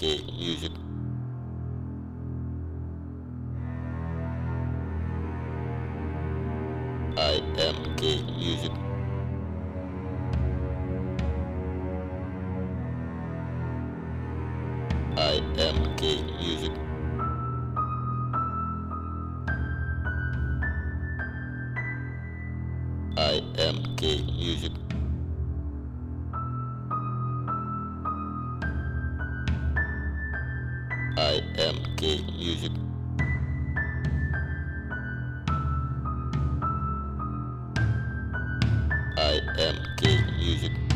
que use it. I am K use it. I am K use it. I am K use it. IMK Music. IMK Music.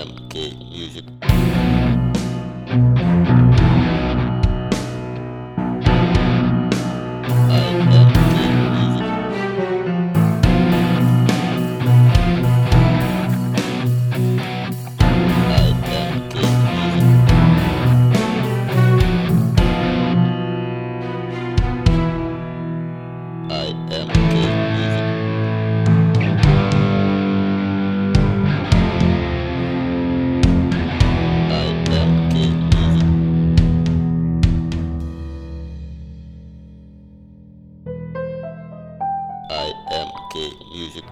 MK Music. I am. okay, use it.